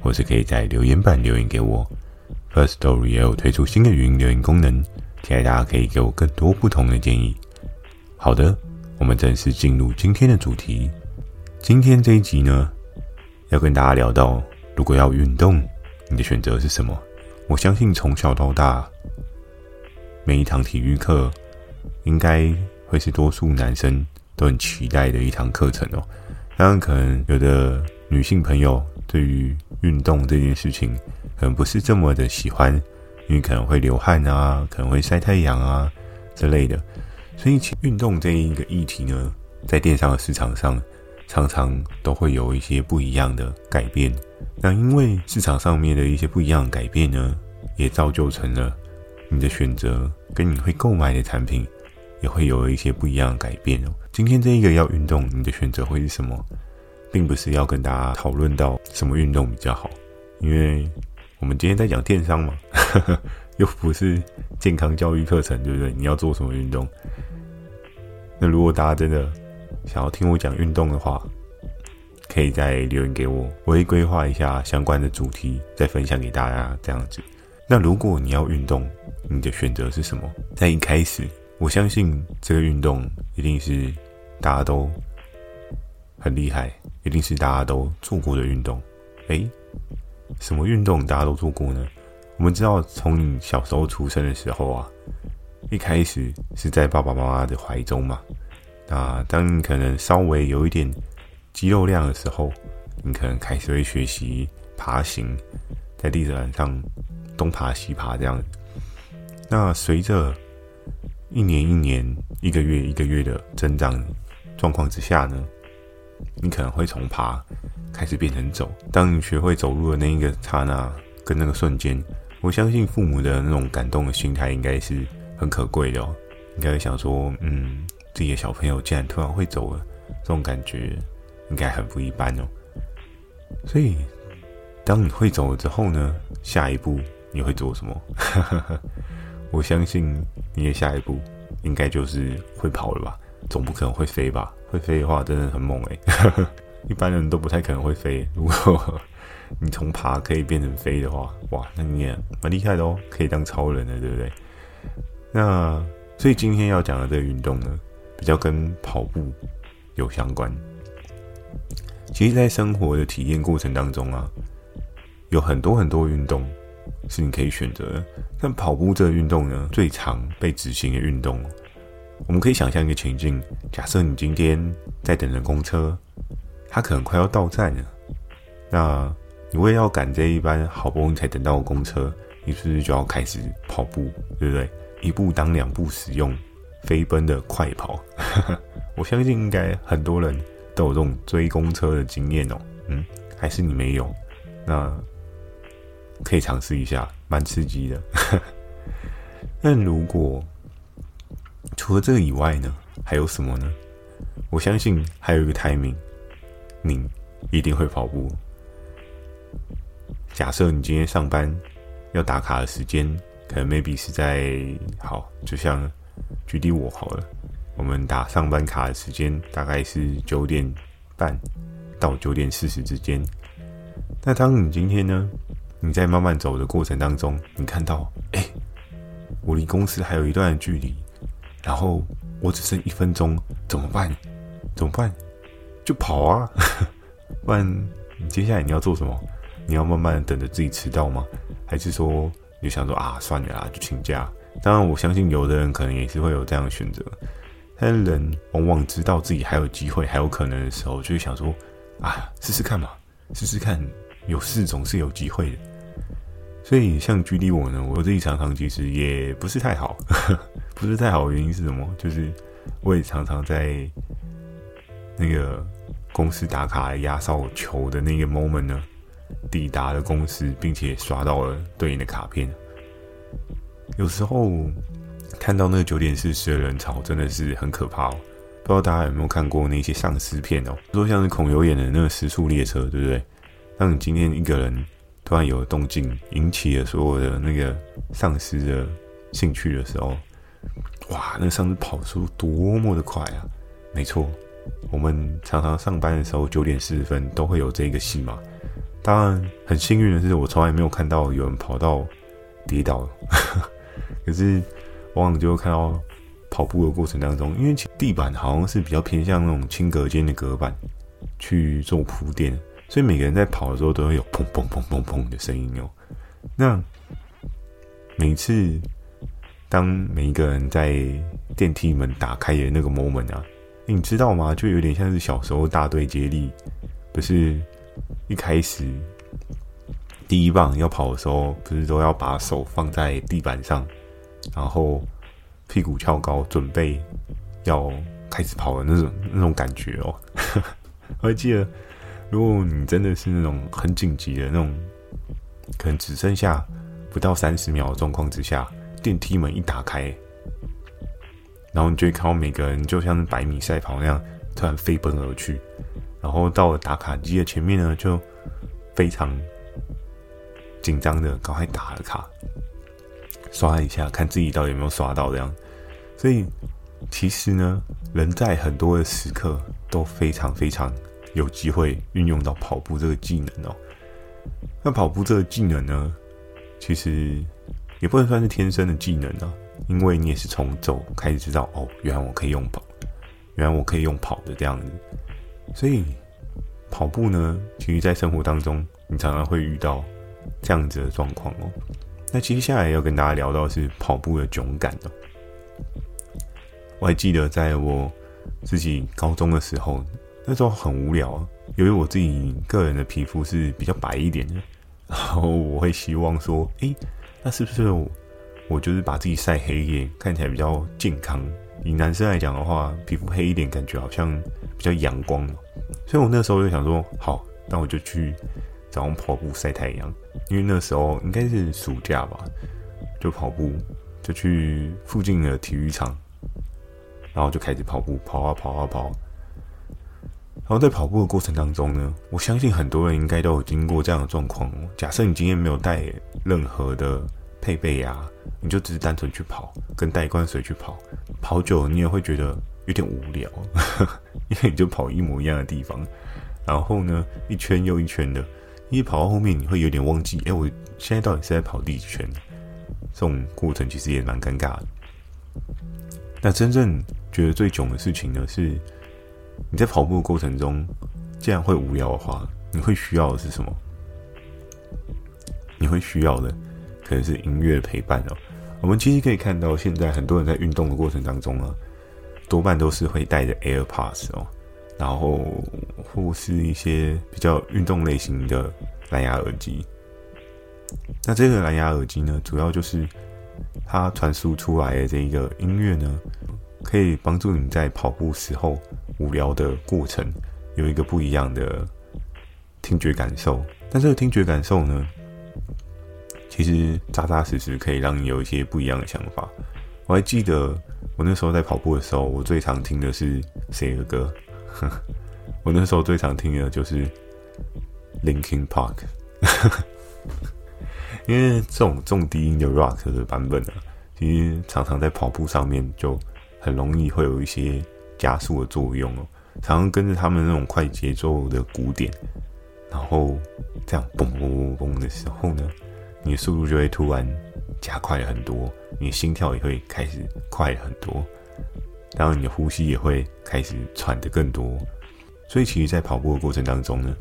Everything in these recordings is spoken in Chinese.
或是可以在留言板留言给我。First Story 也有推出新的语音留言功能，期待大家可以给我更多不同的建议。好的，我们正式进入今天的主题。今天这一集呢，要跟大家聊到，如果要运动，你的选择是什么？我相信从小到大，每一堂体育课，应该会是多数男生都很期待的一堂课程哦。当然，可能有的女性朋友。对于运动这件事情，可能不是这么的喜欢，因为可能会流汗啊，可能会晒太阳啊之类的。所以，其运动这一个议题呢，在电商的市场上，常常都会有一些不一样的改变。那因为市场上面的一些不一样的改变呢，也造就成了你的选择跟你会购买的产品，也会有一些不一样的改变哦。今天这一个要运动，你的选择会是什么？并不是要跟大家讨论到什么运动比较好，因为我们今天在讲电商嘛，呵呵，又不是健康教育课程，对不对？你要做什么运动？那如果大家真的想要听我讲运动的话，可以再留言给我，我会规划一下相关的主题，再分享给大家这样子。那如果你要运动，你的选择是什么？在一开始，我相信这个运动一定是大家都很厉害。一定是大家都做过的运动，诶，什么运动大家都做过呢？我们知道，从你小时候出生的时候啊，一开始是在爸爸妈妈的怀中嘛。那当你可能稍微有一点肌肉量的时候，你可能开始会学习爬行，在地毯上东爬西爬这样。那随着一年一年、一个月一个月的增长状况之下呢，你可能会从爬开始变成走。当你学会走路的那一个刹那跟那个瞬间，我相信父母的那种感动的心态应该是很可贵的哦。应该会想说，嗯，自己的小朋友竟然突然会走了，这种感觉应该很不一般哦。所以，当你会走了之后呢，下一步你会做什么？我相信你的下一步应该就是会跑了吧。总不可能会飞吧？会飞的话，真的很猛诶。一般人都不太可能会飞。如果你从爬可以变成飞的话，哇，那你也蛮厉害的哦，可以当超人的，对不对？那所以今天要讲的这个运动呢，比较跟跑步有相关。其实，在生活的体验过程当中啊，有很多很多运动是你可以选择的。但跑步这个运动呢，最常被执行的运动。我们可以想象一个情境：假设你今天在等着公车，它可能快要到站了。那你为要赶这一班好不容易才等到的公车，你是不是就要开始跑步，对不对？一步当两步使用，飞奔的快跑。我相信应该很多人都有这种追公车的经验哦。嗯，还是你没有？那可以尝试一下，蛮刺激的。但如果除了这个以外呢，还有什么呢？我相信还有一个 timing，你一定会跑步。假设你今天上班要打卡的时间，可能 maybe 是在好，就像举例我好了，我们打上班卡的时间大概是九点半到九点四十之间。那当你今天呢，你在慢慢走的过程当中，你看到，哎，我离公司还有一段距离。然后我只剩一分钟，怎么办？怎么办？就跑啊！不然你接下来你要做什么？你要慢慢等着自己迟到吗？还是说你想说啊，算了啦，就请假？当然，我相信有的人可能也是会有这样的选择。但人往往知道自己还有机会、还有可能的时候，就会想说啊，试试看嘛，试试看，有事总是有机会的。所以像举例我呢，我自己常常其实也不是太好。不是太好的原因是什么？就是我也常常在那个公司打卡压哨球的那个 moment 呢，抵达了公司，并且刷到了对应的卡片。有时候看到那个九点四十的人潮，真的是很可怕哦。不知道大家有没有看过那些丧尸片哦？说像是孔刘演的那个《时速列车》，对不对？当你今天一个人突然有了动静，引起了所有的那个丧尸的兴趣的时候，哇，那丧尸跑速多么的快啊！没错，我们常常上班的时候九点四十分都会有这个戏码。当然，很幸运的是，我从来没有看到有人跑到跌倒。可是，往往就会看到跑步的过程当中，因为地板好像是比较偏向那种轻隔间的隔板去做铺垫，所以每个人在跑的时候都会有砰砰砰砰砰的声音哦。那每次当每一个人在电梯门打开的那个 moment 啊，你知道吗？就有点像是小时候大队接力，不是一开始第一棒要跑的时候，不是都要把手放在地板上？然后屁股翘高，准备要开始跑的那种那种感觉哦。我还记得，如果你真的是那种很紧急的那种，可能只剩下不到三十秒的状况之下，电梯门一打开，然后你就会看到每个人就像百米赛跑那样，突然飞奔而去，然后到了打卡机的前面呢，就非常紧张的赶快打了卡。刷一下，看自己到底有没有刷到这样。所以，其实呢，人在很多的时刻都非常非常有机会运用到跑步这个技能哦。那跑步这个技能呢，其实也不能算是天生的技能啊，因为你也是从走开始知道哦，原来我可以用跑，原来我可以用跑的这样子。所以，跑步呢，其实在生活当中，你常常会遇到这样子的状况哦。那接下来要跟大家聊到的是跑步的囧感哦。我还记得在我自己高中的时候，那时候很无聊，由于我自己个人的皮肤是比较白一点的，然后我会希望说，诶，那是不是我，我就是把自己晒黑一点，看起来比较健康？以男生来讲的话，皮肤黑一点，感觉好像比较阳光。所以我那时候就想说，好，那我就去。早上跑步晒太阳，因为那时候应该是暑假吧，就跑步，就去附近的体育场，然后就开始跑步，跑啊跑啊跑。然后在跑步的过程当中呢，我相信很多人应该都有经过这样的状况。假设你今天没有带任何的配备啊，你就只是单纯去跑，跟带一罐水去跑，跑久了你也会觉得有点无聊，因为你就跑一模一样的地方，然后呢，一圈又一圈的。一跑到后面，你会有点忘记，哎，我现在到底是在跑第几圈？这种过程其实也蛮尴尬的。那真正觉得最囧的事情呢，是你在跑步的过程中，既然会无聊的话，你会需要的是什么？你会需要的可能是音乐陪伴哦。我们其实可以看到，现在很多人在运动的过程当中啊，多半都是会带着 AirPods 哦。然后或是一些比较运动类型的蓝牙耳机，那这个蓝牙耳机呢，主要就是它传输出来的这一个音乐呢，可以帮助你在跑步时候无聊的过程有一个不一样的听觉感受。但这个听觉感受呢，其实扎扎实实可以让你有一些不一样的想法。我还记得我那时候在跑步的时候，我最常听的是谁的歌？我那时候最常听的就是 Linkin Park，因为这种重低音的 rock 的版本啊，其实常常在跑步上面就很容易会有一些加速的作用哦。常常跟着他们那种快节奏的鼓点，然后这样嘣嘣嘣嘣的时候呢，你的速度就会突然加快很多，你的心跳也会开始快很多。然后你的呼吸也会开始喘得更多，所以其实，在跑步的过程当中呢，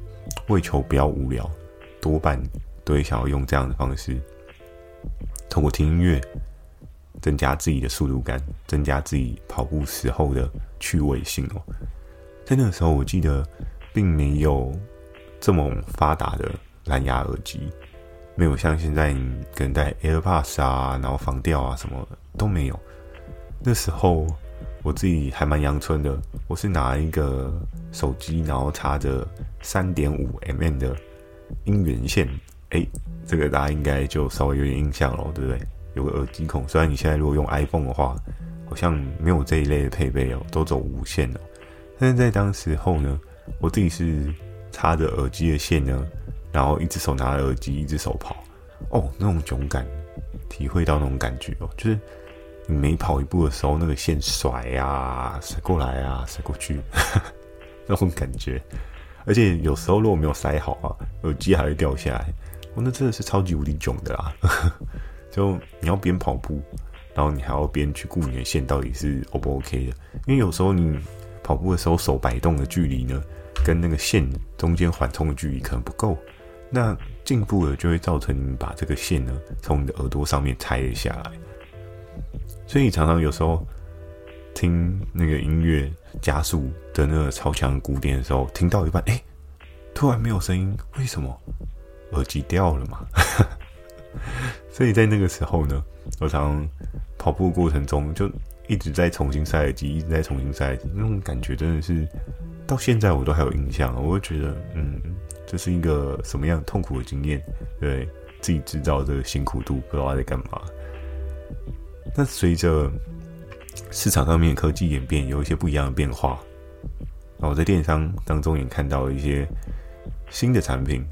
为求不要无聊，多半都会想要用这样的方式，通过听音乐，增加自己的速度感，增加自己跑步时候的趣味性哦。在那个时候，我记得并没有这么发达的蓝牙耳机，没有像现在你可能戴 AirPods 啊，然后防掉啊什么都没有。那时候。我自己还蛮阳春的，我是拿一个手机，然后插着三点五 mm 的音源线，哎，这个大家应该就稍微有点印象了，对不对？有个耳机孔，虽然你现在如果用 iPhone 的话，好像没有这一类的配备哦，都走无线哦。但是在当时候呢，我自己是插着耳机的线呢，然后一只手拿着耳机，一只手跑，哦，那种囧感，体会到那种感觉哦，就是你每跑一步的时候，那个线甩呀、啊，甩过来啊，甩过去，那种感觉。而且有时候如果没有塞好啊，耳机还会掉下来，哦，那真的是超级无敌囧的啦。就你要边跑步，然后你还要边去顾你的线到底是 O 不 OK 的，因为有时候你跑步的时候手摆动的距离呢，跟那个线中间缓冲的距离可能不够，那进步了就会造成你把这个线呢从你的耳朵上面拆了下来，所以常常有时候听那个音乐加速的那个超强鼓点的时候，听到一半，哎，突然没有声音，为什么？耳机掉了嘛？所以在那个时候呢，我常跑步过程中就一直在重新塞耳机，一直在重新塞耳机，那种感觉真的是到现在我都还有印象。我会觉得，嗯，这是一个什么样痛苦的经验？对，自己制造这个辛苦度，不知道在干嘛。那随着市场上面科技演变，有一些不一样的变化，然后在电商当中也看到了一些新的产品。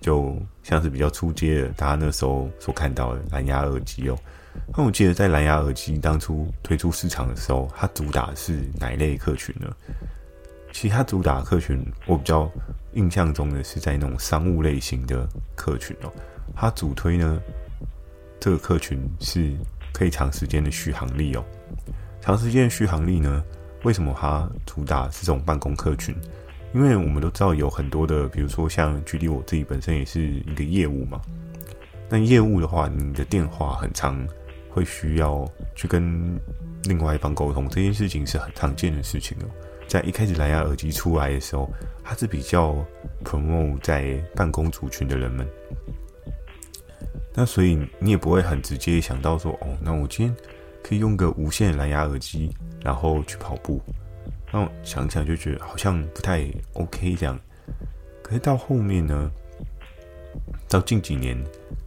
就像是比较初阶的，大家那时候所看到的蓝牙耳机哦。那我记得在蓝牙耳机当初推出市场的时候，它主打是哪一类客群呢？其实它主打客群，我比较印象中的是在那种商务类型的客群哦。它主推呢，这个客群是可以长时间的续航力哦。长时间的续航力呢，为什么它主打是这种办公客群？因为我们都知道有很多的，比如说像举例，我自己本身也是一个业务嘛。那业务的话，你的电话很长会需要去跟另外一方沟通，这件事情是很常见的事情哦。在一开始蓝牙耳机出来的时候，它是比较 promote 在办公族群的人们。那所以你也不会很直接想到说，哦，那我今天可以用个无线蓝牙耳机，然后去跑步。那我想想就觉得好像不太 OK 这样，可是到后面呢，到近几年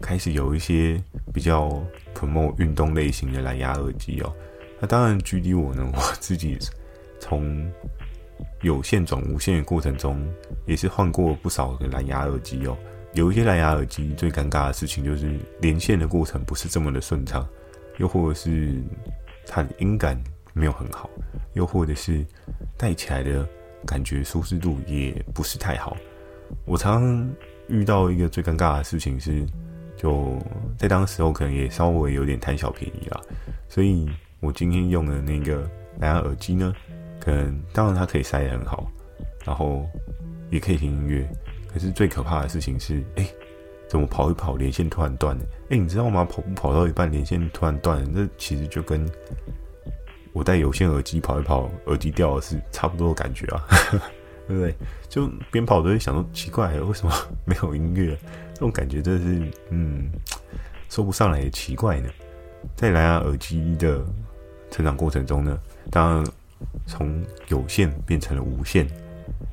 开始有一些比较 promote 运动类型的蓝牙耳机哦。那当然，距离我呢，我自己从有线转无线的过程中，也是换过不少的蓝牙耳机哦。有一些蓝牙耳机最尴尬的事情就是连线的过程不是这么的顺畅，又或者是它的音感没有很好。又或者是戴起来的感觉舒适度也不是太好。我常常遇到一个最尴尬的事情是，就在当时候可能也稍微有点贪小便宜啦，所以我今天用的那个蓝牙耳机呢，可能当然它可以塞得很好，然后也可以听音乐。可是最可怕的事情是，哎，怎么跑一跑连线突然断了？哎，你知道吗？跑步跑到一半连线突然断了，那其实就跟我戴有线耳机跑一跑，耳机掉了是差不多的感觉啊，对不对？就边跑都会想说奇怪，为什么没有音乐？这种感觉真的是，嗯，说不上来也奇怪呢。在蓝牙耳机的成长过程中呢，当然从有线变成了无线，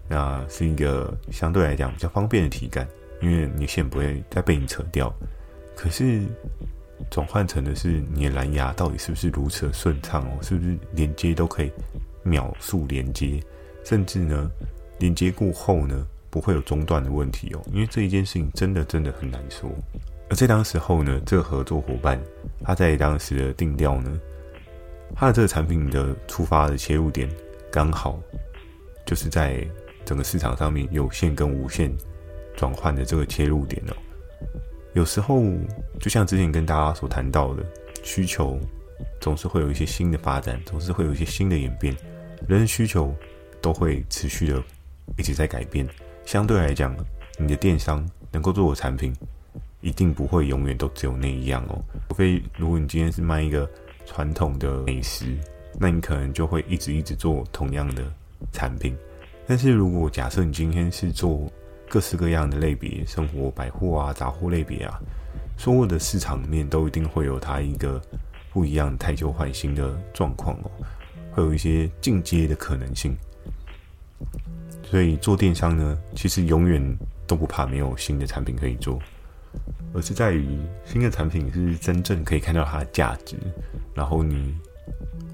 那是一个相对来讲比较方便的体感，因为你线不会再被你扯掉。可是。转换成的是你的蓝牙到底是不是如此的顺畅哦？是不是连接都可以秒速连接，甚至呢连接过后呢不会有中断的问题哦？因为这一件事情真的真的很难说。而在当时候呢，这个合作伙伴他在当时的定调呢，他的这个产品的出发的切入点刚好就是在整个市场上面有线跟无线转换的这个切入点哦。有时候，就像之前跟大家所谈到的，需求总是会有一些新的发展，总是会有一些新的演变，人的需求都会持续的一直在改变。相对来讲，你的电商能够做的产品，一定不会永远都只有那一样哦。除非如果你今天是卖一个传统的美食，那你可能就会一直一直做同样的产品。但是如果假设你今天是做各式各样的类别，生活百货啊、杂货类别啊，所有的市场里面都一定会有它一个不一样、汰旧换新的状况哦，会有一些进阶的可能性。所以做电商呢，其实永远都不怕没有新的产品可以做，而是在于新的产品是真正可以看到它的价值，然后你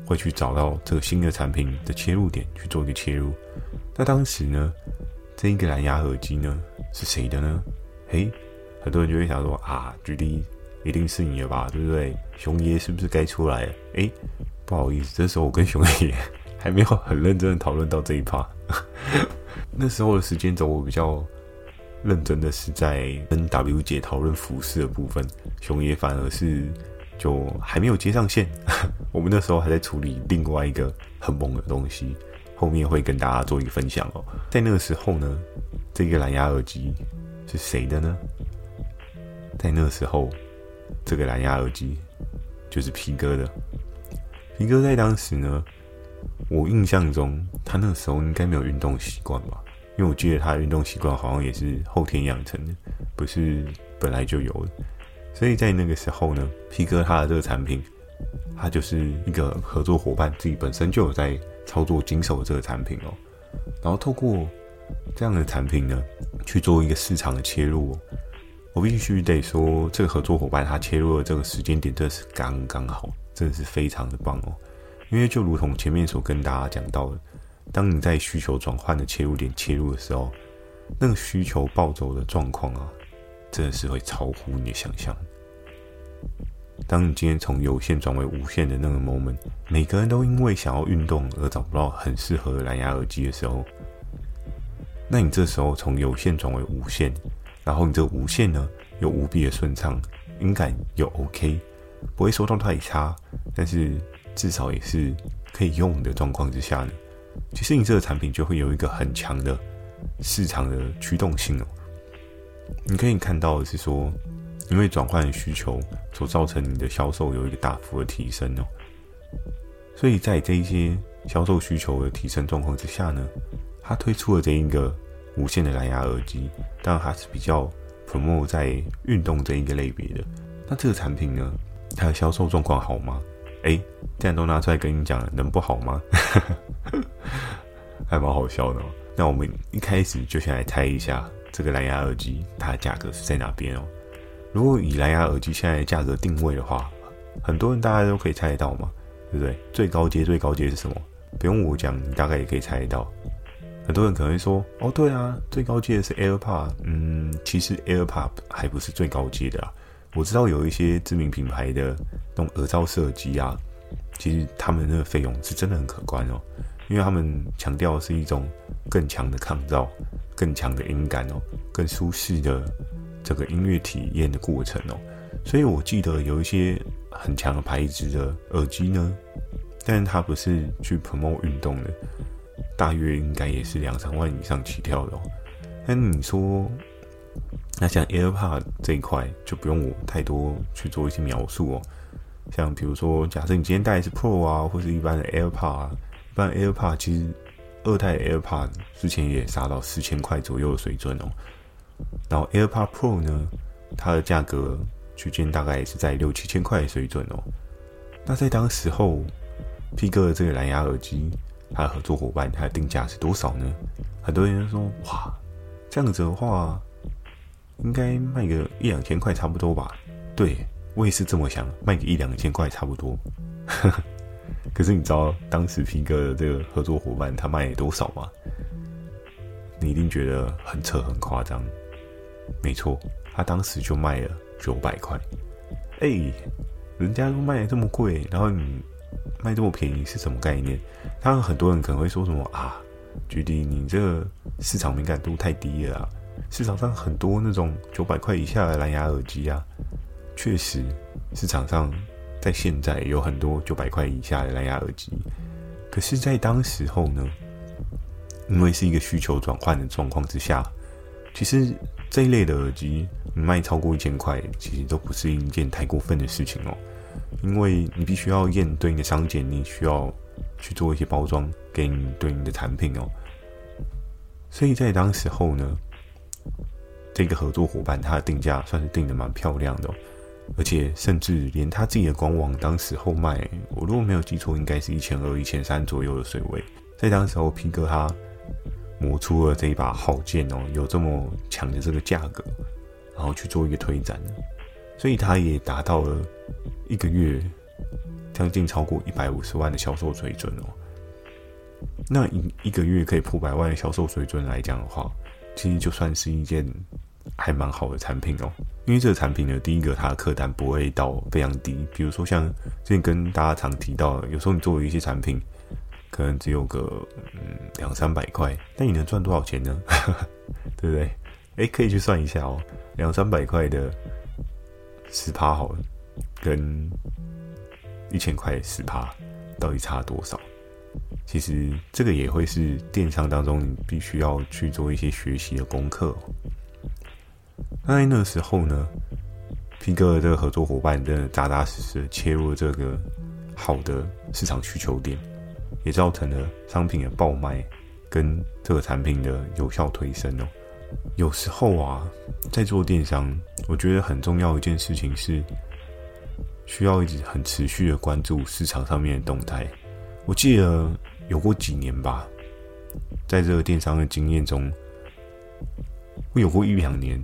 会去找到这个新的产品的切入点去做一个切入。那当时呢，这一个蓝牙耳机呢是谁的呢？嘿，很多人就会想说啊，GD 一定是你的吧，对不对？熊爷是不是该出来了？诶，不好意思，这时候我跟熊爷 还没有很认真的讨论到这一趴。那时候的时间轴，我比较认真的是在跟 W 姐讨论服饰的部分，熊爷反而是就还没有接上线。我们那时候还在处理另外一个很猛的东西，后面会跟大家做一个分享哦。在那个时候呢，这个蓝牙耳机是谁的呢？在那个时候，这个蓝牙耳机就是皮哥的。皮哥在当时呢，我印象中他那个时候应该没有运动习惯吧。因为我记得他的运动习惯好像也是后天养成的，不是本来就有的。所以在那个时候呢，皮哥他的这个产品，他就是一个合作伙伴自己本身就有在操作经手的这个产品哦。然后透过这样的产品呢，去做一个市场的切入哦。我必须得说，这个合作伙伴他切入的这个时间点真的是刚刚好，真的是非常的棒哦。因为就如同前面所跟大家讲到的。当你在需求转换的切入点切入的时候，那个需求暴走的状况啊，真的是会超乎你的想象。当你今天从有线转为无线的那个 moment，每个人都因为想要运动而找不到很适合的蓝牙耳机的时候，那你这时候从有线转为无线，然后你这无线呢又无比的顺畅，音感又 OK，不会收到太差，但是至少也是可以用的状况之下呢。其实你这个产品就会有一个很强的市场的驱动性哦。你可以看到的是说，因为转换需求所造成你的销售有一个大幅的提升哦。所以在这一些销售需求的提升状况之下呢，它推出了这一个无线的蓝牙耳机，当然它是比较 promote 在运动这一个类别的。那这个产品呢，它的销售状况好吗？哎，这样都拿出来跟你讲了，能不好吗？还蛮好笑的哦。那我们一开始就先来猜一下，这个蓝牙耳机它的价格是在哪边哦？如果以蓝牙耳机现在的价格定位的话，很多人大家都可以猜得到嘛，对不对？最高阶最高阶是什么？不用我讲，你大概也可以猜得到。很多人可能会说，哦，对啊，最高阶的是 AirPod。嗯，其实 AirPod 还不是最高阶的啊。我知道有一些知名品牌的那种耳罩设计啊，其实他们那个费用是真的很可观哦，因为他们强调的是一种更强的抗噪、更强的音感哦、更舒适的这个音乐体验的过程哦。所以我记得有一些很强的牌子的耳机呢，但它不是去 promote 运动的，大约应该也是两三万以上起跳的哦。但你说，那像 AirPod 这一块就不用我太多去做一些描述哦。像比如说，假设你今天戴的是 Pro 啊，或是一般的 AirPod 啊，一般 AirPod 其实二代 AirPod 之前也杀到四千块左右的水准哦。然后 AirPod Pro 呢，它的价格区间大概也是在六七千块的水准哦。那在当时候，P 哥的这个蓝牙耳机，它的合作伙伴，它的定价是多少呢？很多人说，哇，这样子的话。应该卖个一两千块差不多吧？对，我也是这么想，卖个一两千块差不多。可是你知道当时 P 哥的这个合作伙伴他卖多少吗？你一定觉得很扯很夸张。没错，他当时就卖了九百块。哎，人家都卖的这么贵，然后你卖这么便宜是什么概念？当然很多人可能会说什么啊，GD 你这个市场敏感度太低了。市场上很多那种九百块以下的蓝牙耳机啊，确实市场上在现在有很多九百块以下的蓝牙耳机。可是，在当时候呢，因为是一个需求转换的状况之下，其实这一类的耳机卖超过一千块，其实都不是一件太过分的事情哦。因为你必须要验对应的商检，你需要去做一些包装给你对应的产品哦。所以在当时候呢。这个合作伙伴，他的定价算是定的蛮漂亮的，而且甚至连他自己的官网当时候卖，我如果没有记错，应该是一千二、一千三左右的水位。在当时候，皮哥他磨出了这一把好剑哦，有这么强的这个价格，然后去做一个推展，所以它也达到了一个月将近超过一百五十万的销售水准哦。那一一个月可以破百万的销售水准来讲的话，其实就算是一件还蛮好的产品哦。因为这个产品呢，第一个它的客单不会到非常低，比如说像之前跟大家常提到的，有时候你做一些产品，可能只有个嗯两三百块，那你能赚多少钱呢？对不对？诶，可以去算一下哦，两三百块的十趴好了，跟一千块十趴到底差多少？其实这个也会是电商当中你必须要去做一些学习的功课。那在那时候呢，皮哥的这个合作伙伴真的扎扎实实切入了这个好的市场需求点，也造成了商品的爆卖跟这个产品的有效推升哦。有时候啊，在做电商，我觉得很重要一件事情是，需要一直很持续的关注市场上面的动态。我记得有过几年吧，在这个电商的经验中，我有过一两年，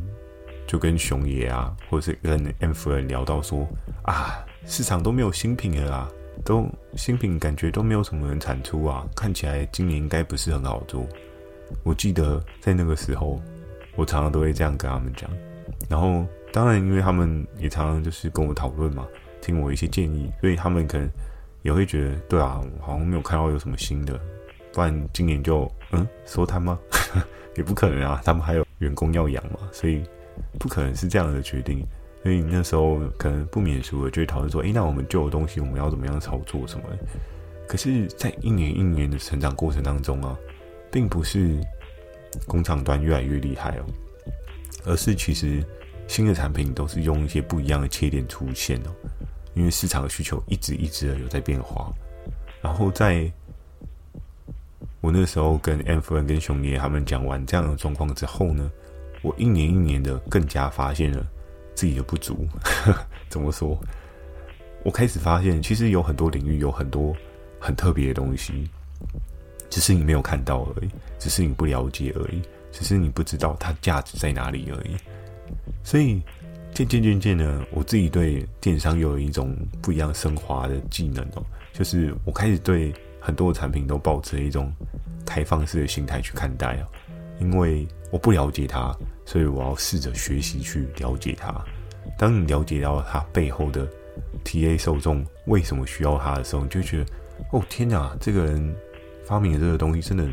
就跟熊爷啊，或者是跟 M 夫人聊到说啊，市场都没有新品了啊，都新品感觉都没有什么人产出啊，看起来今年应该不是很好做。我记得在那个时候，我常常都会这样跟他们讲，然后当然因为他们也常常就是跟我讨论嘛，听我一些建议，所以他们可能。也会觉得，对啊，好像没有看到有什么新的，不然今年就嗯收摊吗？也不可能啊，他们还有员工要养嘛，所以不可能是这样的决定。所以那时候可能不免俗的就会讨论说，诶，那我们旧的东西我们要怎么样操作什么？可是，在一年一年的成长过程当中啊，并不是工厂端越来越厉害哦，而是其实新的产品都是用一些不一样的切点出现哦。因为市场的需求一直一直的有在变化，然后在我那时候跟 M 夫人跟熊爷他们讲完这样的状况之后呢，我一年一年的更加发现了自己的不足。怎么说？我开始发现，其实有很多领域有很多很特别的东西，只是你没有看到而已，只是你不了解而已，只是你不知道它价值在哪里而已。所以。渐渐渐渐的，我自己对电商有一种不一样升华的技能哦，就是我开始对很多的产品都抱持一种开放式的心态去看待啊，因为我不了解它，所以我要试着学习去了解它。当你了解到它背后的 TA 受众为什么需要它的时候，你就觉得哦天哪，这个人发明的这个东西真的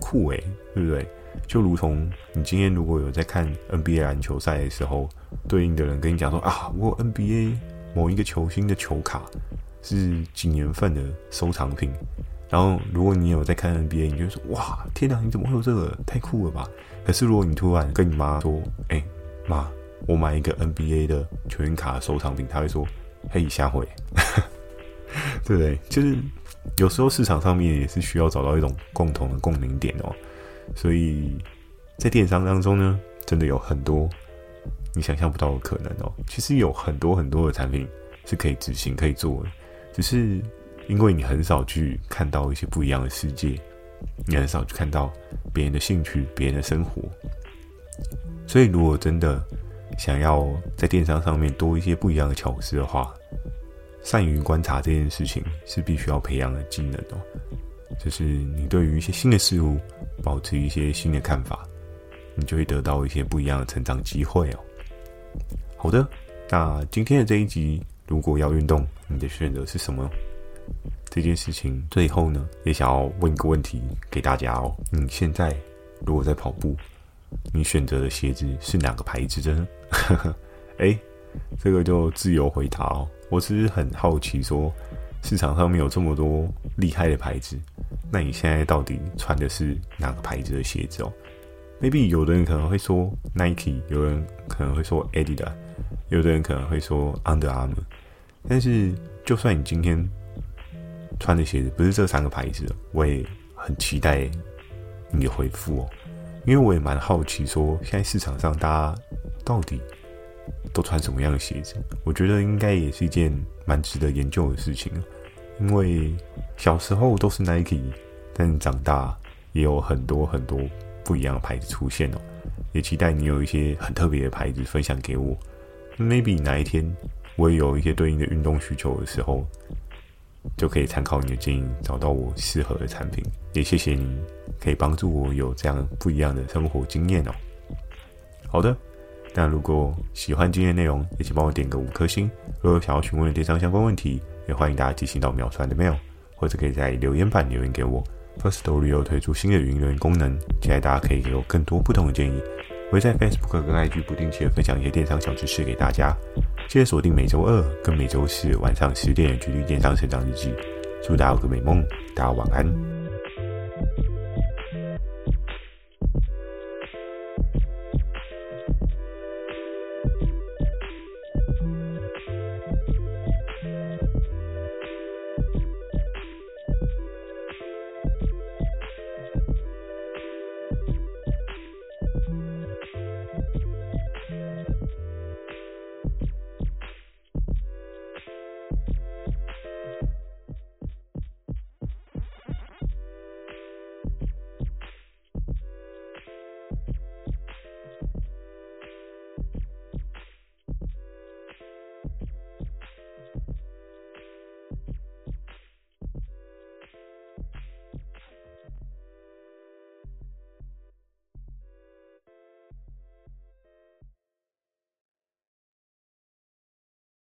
酷诶，对不对？就如同你今天如果有在看 NBA 篮球赛的时候，对应的人跟你讲说啊，我 NBA 某一个球星的球卡是几年份的收藏品。然后如果你有在看 NBA，你就说哇，天哪，你怎么会有这个？太酷了吧！可是如果你突然跟你妈说，哎妈，我买一个 NBA 的球员卡收藏品，她会说嘿，下回，对不对？就是有时候市场上面也是需要找到一种共同的共鸣点哦。所以在电商当中呢，真的有很多你想象不到的可能哦。其实有很多很多的产品是可以执行、可以做的，只是因为你很少去看到一些不一样的世界，你很少去看到别人的兴趣、别人的生活。所以，如果真的想要在电商上面多一些不一样的巧思的话，善于观察这件事情是必须要培养的技能哦。就是你对于一些新的事物保持一些新的看法，你就会得到一些不一样的成长机会哦。好的，那今天的这一集，如果要运动，你的选择是什么？这件事情最后呢，也想要问一个问题给大家哦。你现在如果在跑步，你选择的鞋子是哪个牌子的呢？哎，这个就自由回答哦。我只是很好奇说。市场上面有这么多厉害的牌子，那你现在到底穿的是哪个牌子的鞋子哦？Maybe 有的人可能会说 Nike，有人可能会说 Adidas，有的人可能会说 Under Armour。但是，就算你今天穿的鞋子不是这三个牌子，我也很期待你的回复哦，因为我也蛮好奇，说现在市场上大家到底都穿什么样的鞋子？我觉得应该也是一件蛮值得研究的事情，因为小时候都是 Nike，但长大也有很多很多不一样的牌子出现哦。也期待你有一些很特别的牌子分享给我。Maybe 哪一天我也有一些对应的运动需求的时候，就可以参考你的建议，找到我适合的产品。也谢谢你，可以帮助我有这样不一样的生活经验哦。好的，那如果喜欢今天内容，也请帮我点个五颗星。如果有想要询问的电商相关问题，也欢迎大家寄信到秒传的 mail，或者可以在留言板留言给我。Firstory 又推出新的语音留言功能，期待大家可以给我更多不同的建议。会在 Facebook 跟 IG 不定期的分享一些电商小知识给大家。记得锁定每周二跟每周四晚上十点的《GD 电商成长日记》。祝大家有个美梦，大家晚安。